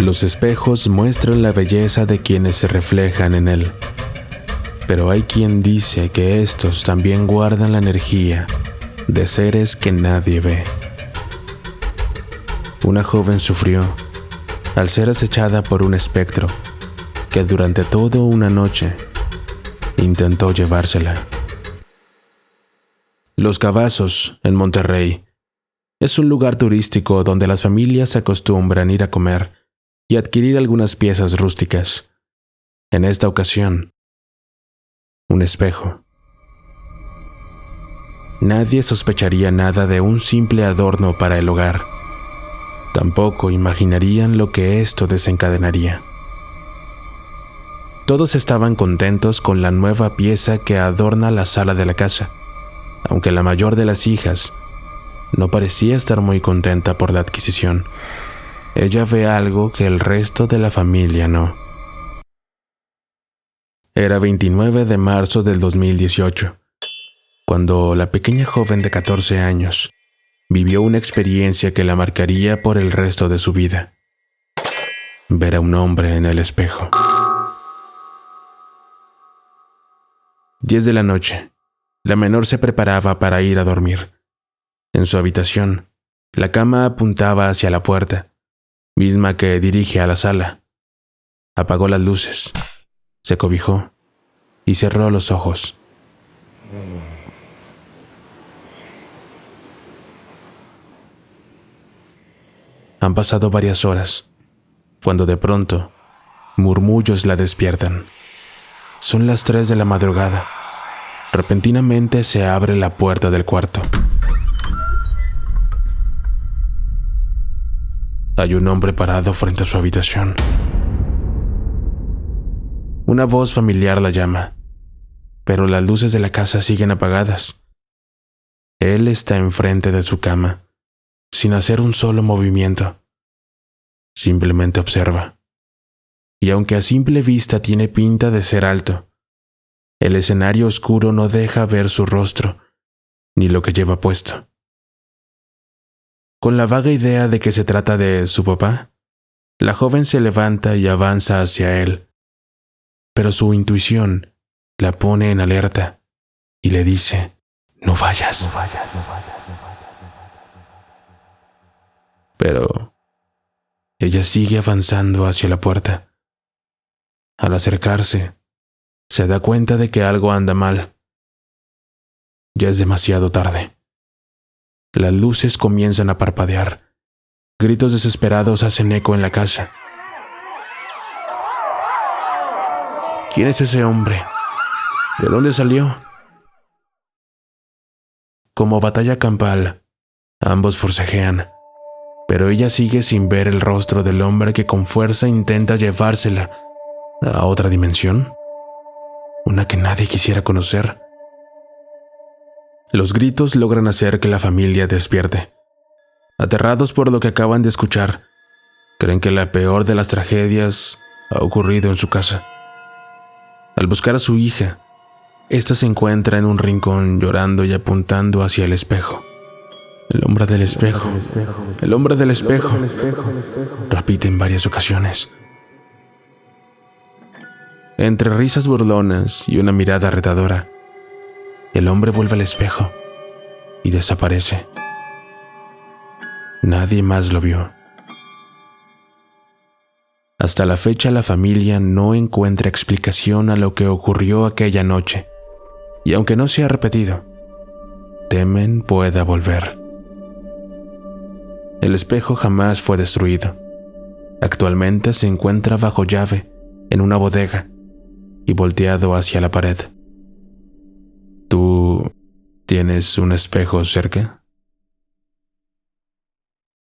Los espejos muestran la belleza de quienes se reflejan en él, pero hay quien dice que estos también guardan la energía de seres que nadie ve. Una joven sufrió al ser acechada por un espectro que durante toda una noche intentó llevársela. Los Cavazos, en Monterrey, es un lugar turístico donde las familias acostumbran ir a comer y adquirir algunas piezas rústicas. En esta ocasión, un espejo. Nadie sospecharía nada de un simple adorno para el hogar. Tampoco imaginarían lo que esto desencadenaría. Todos estaban contentos con la nueva pieza que adorna la sala de la casa, aunque la mayor de las hijas no parecía estar muy contenta por la adquisición ella ve algo que el resto de la familia no. Era 29 de marzo del 2018, cuando la pequeña joven de 14 años vivió una experiencia que la marcaría por el resto de su vida. Ver a un hombre en el espejo. 10 de la noche. La menor se preparaba para ir a dormir. En su habitación, la cama apuntaba hacia la puerta misma que dirige a la sala. Apagó las luces, se cobijó y cerró los ojos. Han pasado varias horas, cuando de pronto murmullos la despiertan. Son las tres de la madrugada. Repentinamente se abre la puerta del cuarto. Hay un hombre parado frente a su habitación. Una voz familiar la llama, pero las luces de la casa siguen apagadas. Él está enfrente de su cama, sin hacer un solo movimiento. Simplemente observa. Y aunque a simple vista tiene pinta de ser alto, el escenario oscuro no deja ver su rostro, ni lo que lleva puesto. Con la vaga idea de que se trata de su papá, la joven se levanta y avanza hacia él, pero su intuición la pone en alerta y le dice, no vayas. No vayas, no vayas, Pero ella sigue avanzando hacia la puerta. Al acercarse, se da cuenta de que algo anda mal. Ya es demasiado tarde. Las luces comienzan a parpadear. Gritos desesperados hacen eco en la casa. ¿Quién es ese hombre? ¿De dónde salió? Como batalla campal, ambos forcejean, pero ella sigue sin ver el rostro del hombre que con fuerza intenta llevársela a otra dimensión, una que nadie quisiera conocer. Los gritos logran hacer que la familia despierte. Aterrados por lo que acaban de escuchar, creen que la peor de las tragedias ha ocurrido en su casa. Al buscar a su hija, ésta se encuentra en un rincón llorando y apuntando hacia el espejo. El hombre del espejo, el hombre del espejo, repite en varias ocasiones. Entre risas burlonas y una mirada retadora, el hombre vuelve al espejo y desaparece. Nadie más lo vio. Hasta la fecha la familia no encuentra explicación a lo que ocurrió aquella noche, y aunque no se ha repetido, temen pueda volver. El espejo jamás fue destruido. Actualmente se encuentra bajo llave en una bodega y volteado hacia la pared. ¿Tú tienes un espejo cerca?